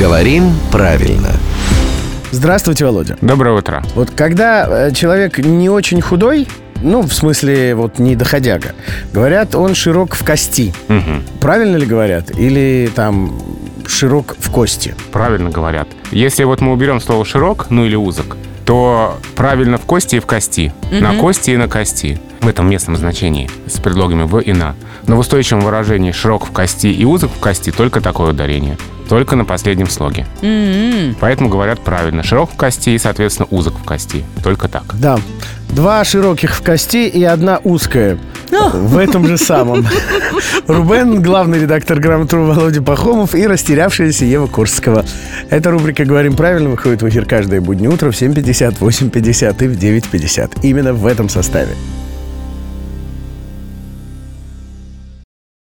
Говорим правильно. Здравствуйте, Володя. Доброе утро. Вот когда э, человек не очень худой, ну, в смысле, вот не доходяга, говорят, он широк в кости. Мгм. Правильно ли говорят? Или там широк в кости? Правильно говорят. Если вот мы уберем слово «широк», ну или «узок», то правильно в кости и в кости. На кости и на кости. В этом местном значении с предлогами «в» и «на». Но в устойчивом выражении «широк в кости» и «узок в кости» только такое ударение. Только на последнем слоге. Поэтому говорят правильно. Широк в кости и, соответственно, узок в кости. Только так. Да. Два широких в кости и одна узкая. В этом же самом. Рубен, главный редактор «Грамотру» Володя Пахомов и растерявшаяся Ева Курского. Эта рубрика «Говорим правильно» выходит в эфир каждое буднее утро в 7.50, 8.50 и в 9.50. Именно в этом составе.